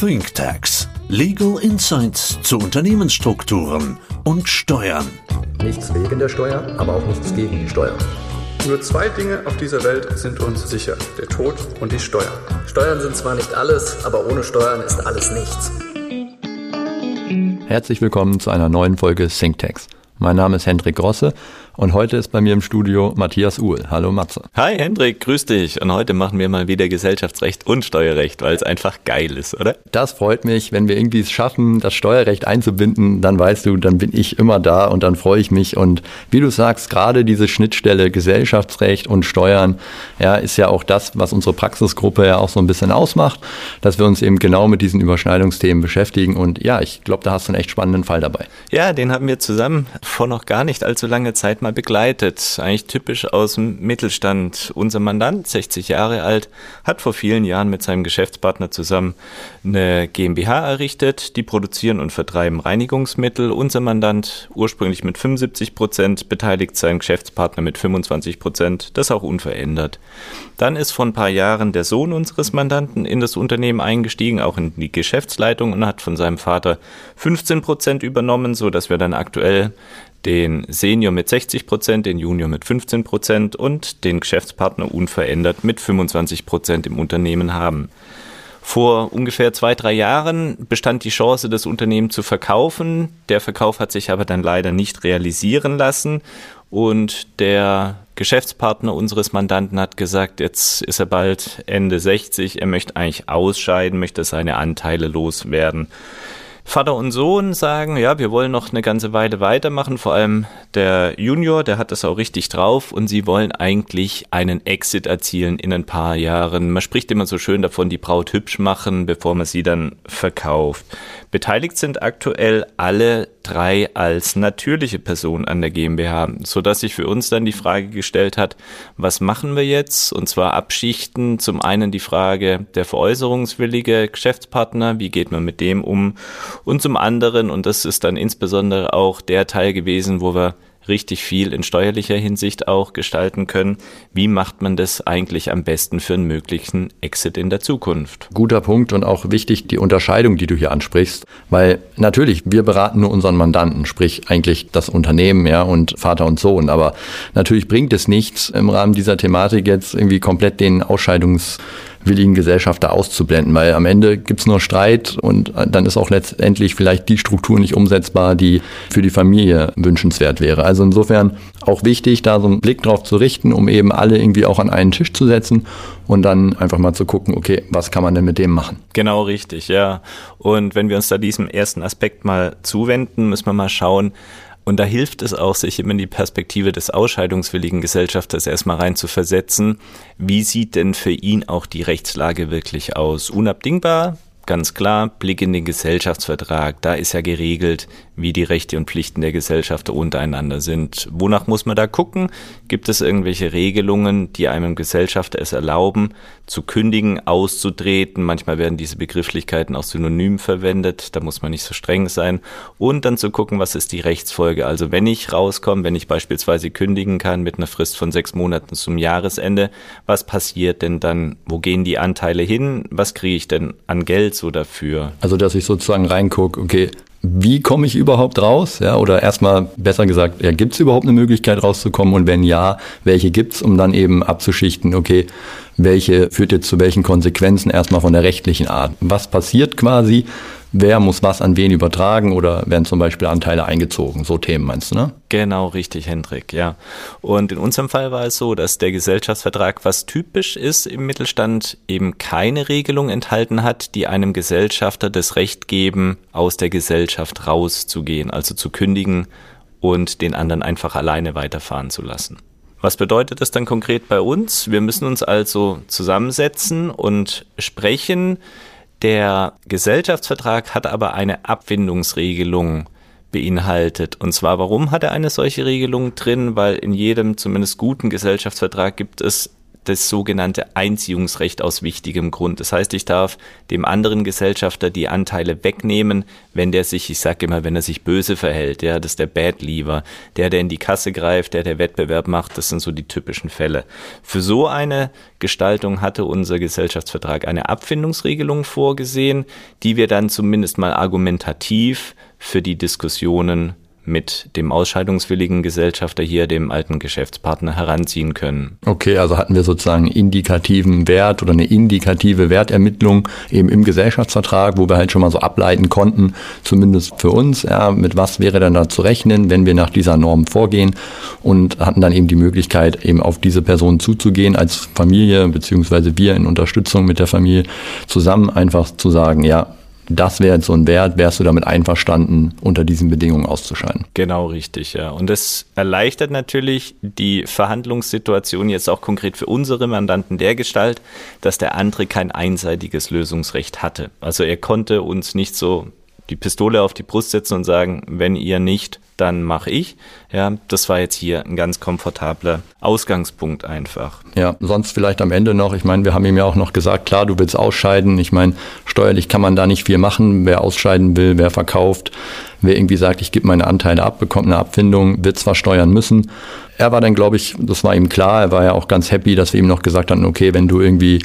ThinkTax. Legal Insights zu Unternehmensstrukturen und Steuern. Nichts wegen der Steuer, aber auch nichts gegen die Steuer. Nur zwei Dinge auf dieser Welt sind uns sicher, der Tod und die Steuern. Steuern sind zwar nicht alles, aber ohne Steuern ist alles nichts. Herzlich willkommen zu einer neuen Folge ThinkTax. Mein Name ist Hendrik Grosse und heute ist bei mir im Studio Matthias Uhl. Hallo Matze. Hi Hendrik, grüß dich. Und heute machen wir mal wieder Gesellschaftsrecht und Steuerrecht, weil es einfach geil ist, oder? Das freut mich. Wenn wir irgendwie es schaffen, das Steuerrecht einzubinden, dann weißt du, dann bin ich immer da und dann freue ich mich. Und wie du sagst, gerade diese Schnittstelle Gesellschaftsrecht und Steuern, ja, ist ja auch das, was unsere Praxisgruppe ja auch so ein bisschen ausmacht, dass wir uns eben genau mit diesen Überschneidungsthemen beschäftigen. Und ja, ich glaube, da hast du einen echt spannenden Fall dabei. Ja, den haben wir zusammen vor noch gar nicht allzu lange Zeit mal mal begleitet. Eigentlich typisch aus dem Mittelstand. Unser Mandant, 60 Jahre alt, hat vor vielen Jahren mit seinem Geschäftspartner zusammen eine GmbH errichtet. Die produzieren und vertreiben Reinigungsmittel. Unser Mandant ursprünglich mit 75 Prozent, beteiligt seinen Geschäftspartner mit 25 Prozent. Das auch unverändert. Dann ist vor ein paar Jahren der Sohn unseres Mandanten in das Unternehmen eingestiegen, auch in die Geschäftsleitung und hat von seinem Vater 15 Prozent übernommen, so dass wir dann aktuell den Senior mit 60 Prozent, den Junior mit 15 Prozent und den Geschäftspartner unverändert mit 25 Prozent im Unternehmen haben. Vor ungefähr zwei, drei Jahren bestand die Chance, das Unternehmen zu verkaufen. Der Verkauf hat sich aber dann leider nicht realisieren lassen. Und der Geschäftspartner unseres Mandanten hat gesagt, jetzt ist er bald Ende 60, er möchte eigentlich ausscheiden, möchte seine Anteile loswerden. Vater und Sohn sagen, ja, wir wollen noch eine ganze Weile weitermachen, vor allem der Junior, der hat das auch richtig drauf und sie wollen eigentlich einen Exit erzielen in ein paar Jahren. Man spricht immer so schön davon, die Braut hübsch machen, bevor man sie dann verkauft. Beteiligt sind aktuell alle drei als natürliche Person an der GmbH, so dass sich für uns dann die Frage gestellt hat, was machen wir jetzt? Und zwar abschichten. Zum einen die Frage der veräußerungswillige Geschäftspartner, wie geht man mit dem um? Und zum anderen, und das ist dann insbesondere auch der Teil gewesen, wo wir richtig viel in steuerlicher Hinsicht auch gestalten können. Wie macht man das eigentlich am besten für einen möglichen Exit in der Zukunft? Guter Punkt und auch wichtig die Unterscheidung, die du hier ansprichst, weil natürlich wir beraten nur unseren Mandanten, sprich eigentlich das Unternehmen, ja, und Vater und Sohn, aber natürlich bringt es nichts im Rahmen dieser Thematik jetzt irgendwie komplett den Ausscheidungs willigen Gesellschafter auszublenden, weil am Ende gibt es nur Streit und dann ist auch letztendlich vielleicht die Struktur nicht umsetzbar, die für die Familie wünschenswert wäre. Also insofern auch wichtig, da so einen Blick drauf zu richten, um eben alle irgendwie auch an einen Tisch zu setzen und dann einfach mal zu gucken, okay, was kann man denn mit dem machen? Genau richtig, ja. Und wenn wir uns da diesem ersten Aspekt mal zuwenden, müssen wir mal schauen, und da hilft es auch, sich immer in die Perspektive des ausscheidungswilligen Gesellschafters erstmal rein zu versetzen. Wie sieht denn für ihn auch die Rechtslage wirklich aus? Unabdingbar ganz klar, Blick in den Gesellschaftsvertrag, da ist ja geregelt, wie die Rechte und Pflichten der Gesellschafter untereinander sind. Wonach muss man da gucken? Gibt es irgendwelche Regelungen, die einem Gesellschafter es erlauben, zu kündigen, auszutreten? Manchmal werden diese Begrifflichkeiten auch synonym verwendet, da muss man nicht so streng sein. Und dann zu gucken, was ist die Rechtsfolge? Also wenn ich rauskomme, wenn ich beispielsweise kündigen kann mit einer Frist von sechs Monaten zum Jahresende, was passiert denn dann? Wo gehen die Anteile hin? Was kriege ich denn an Geld? so dafür? Also, dass ich sozusagen reingucke, okay, wie komme ich überhaupt raus? Ja, oder erstmal besser gesagt, ja, gibt es überhaupt eine Möglichkeit rauszukommen? Und wenn ja, welche gibt es, um dann eben abzuschichten, okay, welche führt jetzt zu welchen Konsequenzen erstmal von der rechtlichen Art? Was passiert quasi, wer muss was an wen übertragen oder werden zum Beispiel Anteile eingezogen? So Themen meinst du, ne? Genau, richtig, Hendrik, ja. Und in unserem Fall war es so, dass der Gesellschaftsvertrag, was typisch ist im Mittelstand, eben keine Regelung enthalten hat, die einem Gesellschafter das Recht geben, aus der Gesellschaft rauszugehen, also zu kündigen und den anderen einfach alleine weiterfahren zu lassen. Was bedeutet das dann konkret bei uns? Wir müssen uns also zusammensetzen und sprechen, der Gesellschaftsvertrag hat aber eine Abwindungsregelung beinhaltet. Und zwar, warum hat er eine solche Regelung drin? Weil in jedem zumindest guten Gesellschaftsvertrag gibt es das sogenannte Einziehungsrecht aus wichtigem Grund. Das heißt, ich darf dem anderen Gesellschafter die Anteile wegnehmen, wenn der sich, ich sage immer, wenn er sich böse verhält. Ja, das ist der Bad Lever, der, der in die Kasse greift, der, der Wettbewerb macht. Das sind so die typischen Fälle. Für so eine Gestaltung hatte unser Gesellschaftsvertrag eine Abfindungsregelung vorgesehen, die wir dann zumindest mal argumentativ für die Diskussionen mit dem ausscheidungswilligen Gesellschafter hier, dem alten Geschäftspartner, heranziehen können. Okay, also hatten wir sozusagen indikativen Wert oder eine indikative Wertermittlung eben im Gesellschaftsvertrag, wo wir halt schon mal so ableiten konnten, zumindest für uns, ja, mit was wäre dann da zu rechnen, wenn wir nach dieser Norm vorgehen und hatten dann eben die Möglichkeit, eben auf diese Person zuzugehen als Familie, beziehungsweise wir in Unterstützung mit der Familie zusammen einfach zu sagen, ja, das wäre jetzt so ein Wert, wärst du damit einverstanden, unter diesen Bedingungen auszuscheiden? Genau richtig, ja. Und das erleichtert natürlich die Verhandlungssituation jetzt auch konkret für unsere Mandanten der Gestalt, dass der andere kein einseitiges Lösungsrecht hatte. Also er konnte uns nicht so die Pistole auf die Brust setzen und sagen, wenn ihr nicht, dann mache ich. Ja, das war jetzt hier ein ganz komfortabler Ausgangspunkt einfach. Ja, sonst vielleicht am Ende noch, ich meine, wir haben ihm ja auch noch gesagt, klar, du willst ausscheiden. Ich meine, steuerlich kann man da nicht viel machen. Wer ausscheiden will, wer verkauft, wer irgendwie sagt, ich gebe meine Anteile ab, bekommt eine Abfindung, wird zwar steuern müssen. Er war dann, glaube ich, das war ihm klar, er war ja auch ganz happy, dass wir ihm noch gesagt hatten, okay, wenn du irgendwie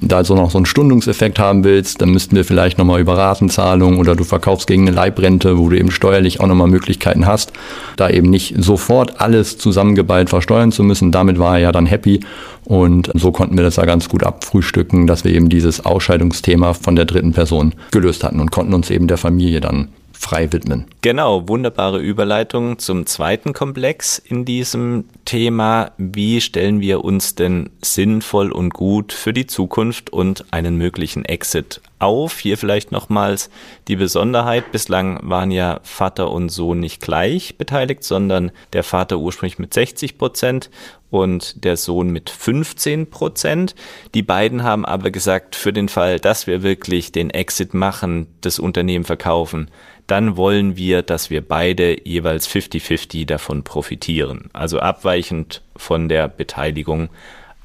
da so noch so einen Stundungseffekt haben willst, dann müssten wir vielleicht nochmal über Ratenzahlung oder du verkaufst gegen eine Leibrente, wo du eben steuerlich auch nochmal Möglichkeiten hast, da eben nicht sofort alles zusammengeballt versteuern zu müssen. Damit war er ja dann happy und so konnten wir das ja ganz gut abfrühstücken, dass wir eben dieses Ausscheidungsthema von der dritten Person gelöst hatten und konnten uns eben der Familie dann frei widmen. Genau, wunderbare Überleitung zum zweiten Komplex in diesem Thema. Wie stellen wir uns denn sinnvoll und gut für die Zukunft und einen möglichen Exit auf? Hier vielleicht nochmals die Besonderheit. Bislang waren ja Vater und Sohn nicht gleich beteiligt, sondern der Vater ursprünglich mit 60 Prozent und der Sohn mit 15 Prozent. Die beiden haben aber gesagt, für den Fall, dass wir wirklich den Exit machen, das Unternehmen verkaufen, dann wollen wir, dass wir beide jeweils 50-50 davon profitieren. Also abweichend von der Beteiligung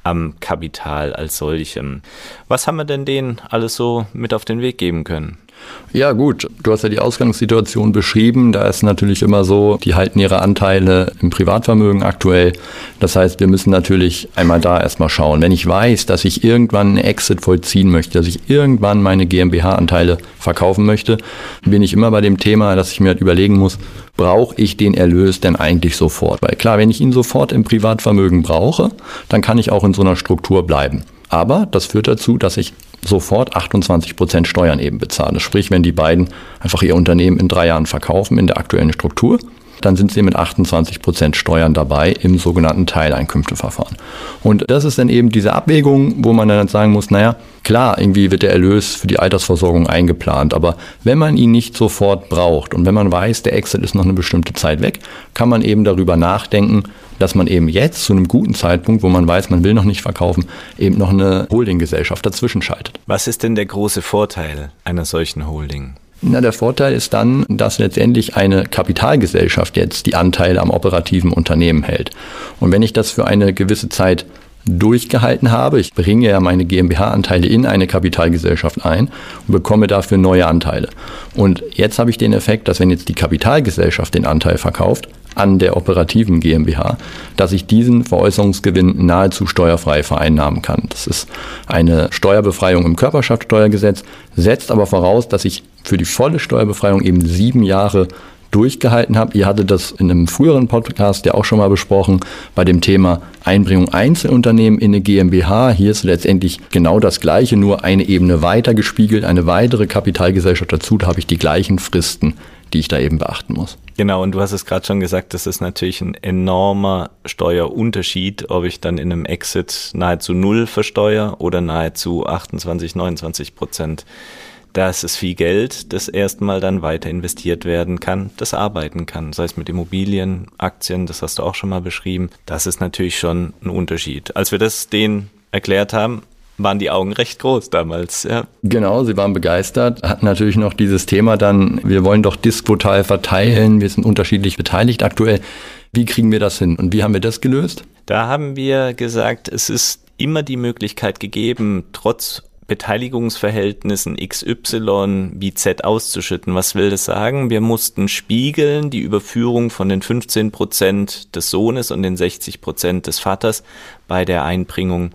am Kapital als solchem. Was haben wir denn denen alles so mit auf den Weg geben können? Ja gut, du hast ja die Ausgangssituation beschrieben. Da ist natürlich immer so, die halten ihre Anteile im Privatvermögen aktuell. Das heißt, wir müssen natürlich einmal da erstmal schauen. Wenn ich weiß, dass ich irgendwann einen Exit vollziehen möchte, dass ich irgendwann meine GmbH-Anteile verkaufen möchte, bin ich immer bei dem Thema, dass ich mir halt überlegen muss, brauche ich den Erlös denn eigentlich sofort? Weil klar, wenn ich ihn sofort im Privatvermögen brauche, dann kann ich auch in so einer Struktur bleiben. Aber das führt dazu, dass ich sofort 28 Prozent Steuern eben bezahle. Sprich, wenn die beiden einfach ihr Unternehmen in drei Jahren verkaufen in der aktuellen Struktur, dann sind sie mit 28 Prozent Steuern dabei im sogenannten Teileinkünfteverfahren. Und das ist dann eben diese Abwägung, wo man dann sagen muss, naja, klar, irgendwie wird der Erlös für die Altersversorgung eingeplant, aber wenn man ihn nicht sofort braucht und wenn man weiß, der Exit ist noch eine bestimmte Zeit weg, kann man eben darüber nachdenken, dass man eben jetzt zu einem guten Zeitpunkt, wo man weiß, man will noch nicht verkaufen, eben noch eine Holdinggesellschaft dazwischen schaltet. Was ist denn der große Vorteil einer solchen Holding? Na, der Vorteil ist dann, dass letztendlich eine Kapitalgesellschaft jetzt die Anteile am operativen Unternehmen hält. Und wenn ich das für eine gewisse Zeit durchgehalten habe. Ich bringe ja meine GmbH-Anteile in eine Kapitalgesellschaft ein und bekomme dafür neue Anteile. Und jetzt habe ich den Effekt, dass wenn jetzt die Kapitalgesellschaft den Anteil verkauft, an der operativen GmbH, dass ich diesen Veräußerungsgewinn nahezu steuerfrei vereinnahmen kann. Das ist eine Steuerbefreiung im Körperschaftssteuergesetz, setzt aber voraus, dass ich für die volle Steuerbefreiung eben sieben Jahre durchgehalten habe. Ihr hattet das in einem früheren Podcast ja auch schon mal besprochen bei dem Thema Einbringung Einzelunternehmen in eine GmbH. Hier ist letztendlich genau das Gleiche, nur eine Ebene weiter gespiegelt, eine weitere Kapitalgesellschaft dazu. Da habe ich die gleichen Fristen, die ich da eben beachten muss. Genau, und du hast es gerade schon gesagt, das ist natürlich ein enormer Steuerunterschied, ob ich dann in einem Exit nahezu null versteuere oder nahezu 28, 29 Prozent. Das ist viel Geld, das erstmal dann weiter investiert werden kann, das arbeiten kann, sei es mit Immobilien, Aktien, das hast du auch schon mal beschrieben. Das ist natürlich schon ein Unterschied. Als wir das denen erklärt haben, waren die Augen recht groß damals. Ja. Genau, sie waren begeistert, hatten natürlich noch dieses Thema dann, wir wollen doch Diskvotal verteilen, wir sind unterschiedlich beteiligt aktuell. Wie kriegen wir das hin und wie haben wir das gelöst? Da haben wir gesagt, es ist immer die Möglichkeit gegeben, trotz Beteiligungsverhältnissen XY wie Z auszuschütten. Was will das sagen? Wir mussten spiegeln die Überführung von den 15 Prozent des Sohnes und den 60 Prozent des Vaters bei der Einbringung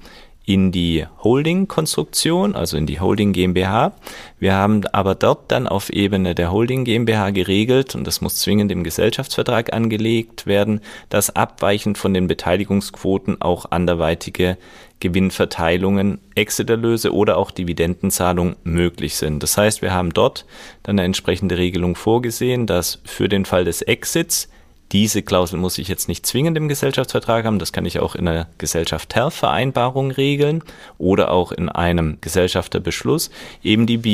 in die Holding-Konstruktion, also in die Holding GmbH. Wir haben aber dort dann auf Ebene der Holding GmbH geregelt, und das muss zwingend im Gesellschaftsvertrag angelegt werden, dass abweichend von den Beteiligungsquoten auch anderweitige Gewinnverteilungen, Exiterlöse oder auch Dividendenzahlung möglich sind. Das heißt, wir haben dort dann eine entsprechende Regelung vorgesehen, dass für den Fall des Exits diese Klausel muss ich jetzt nicht zwingend im Gesellschaftsvertrag haben, das kann ich auch in einer Gesellschaftervereinbarung regeln oder auch in einem Gesellschafterbeschluss, eben die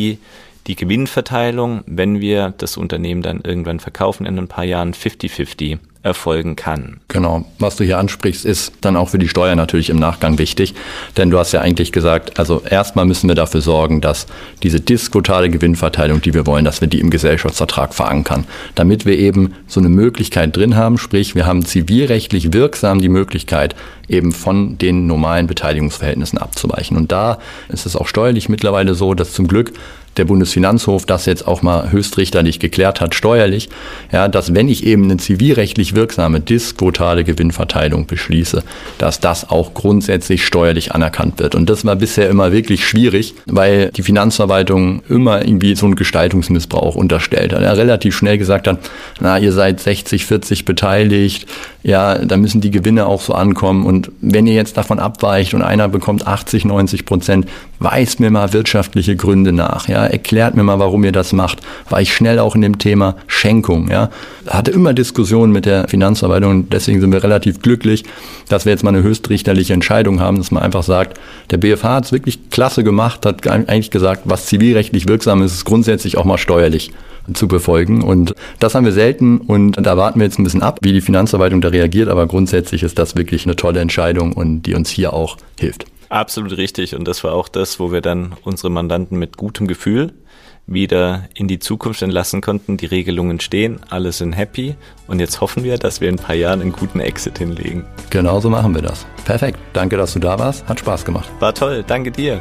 die Gewinnverteilung, wenn wir das Unternehmen dann irgendwann verkaufen in ein paar Jahren 50-50 erfolgen kann. Genau. Was du hier ansprichst, ist dann auch für die Steuer natürlich im Nachgang wichtig. Denn du hast ja eigentlich gesagt, also erstmal müssen wir dafür sorgen, dass diese diskotale Gewinnverteilung, die wir wollen, dass wir die im Gesellschaftsvertrag verankern. Damit wir eben so eine Möglichkeit drin haben, sprich, wir haben zivilrechtlich wirksam die Möglichkeit, eben von den normalen Beteiligungsverhältnissen abzuweichen. Und da ist es auch steuerlich mittlerweile so, dass zum Glück der Bundesfinanzhof das jetzt auch mal höchstrichterlich geklärt hat, steuerlich, ja, dass wenn ich eben eine zivilrechtlich wirksame disquotale Gewinnverteilung beschließe, dass das auch grundsätzlich steuerlich anerkannt wird. Und das war bisher immer wirklich schwierig, weil die Finanzverwaltung immer irgendwie so einen Gestaltungsmissbrauch unterstellt hat. Er relativ schnell gesagt hat, na, ihr seid 60, 40 beteiligt, ja, da müssen die Gewinne auch so ankommen. Und wenn ihr jetzt davon abweicht und einer bekommt 80, 90 Prozent, weist mir mal wirtschaftliche Gründe nach. Ja, erklärt mir mal, warum ihr das macht. War ich schnell auch in dem Thema Schenkung. Ja, hatte immer Diskussionen mit der Finanzverwaltung und deswegen sind wir relativ glücklich, dass wir jetzt mal eine höchstrichterliche Entscheidung haben, dass man einfach sagt, der BFH hat es wirklich klasse gemacht, hat eigentlich gesagt, was zivilrechtlich wirksam ist, ist grundsätzlich auch mal steuerlich zu befolgen. Und das haben wir selten und da warten wir jetzt ein bisschen ab, wie die Finanzverwaltung da reagiert. Aber grundsätzlich ist das wirklich eine tolle Entscheidung und die uns hier auch hilft. Absolut richtig. Und das war auch das, wo wir dann unsere Mandanten mit gutem Gefühl wieder in die Zukunft entlassen konnten. Die Regelungen stehen, alle sind happy und jetzt hoffen wir, dass wir in ein paar Jahren einen guten Exit hinlegen. Genauso machen wir das. Perfekt. Danke, dass du da warst. Hat Spaß gemacht. War toll. Danke dir.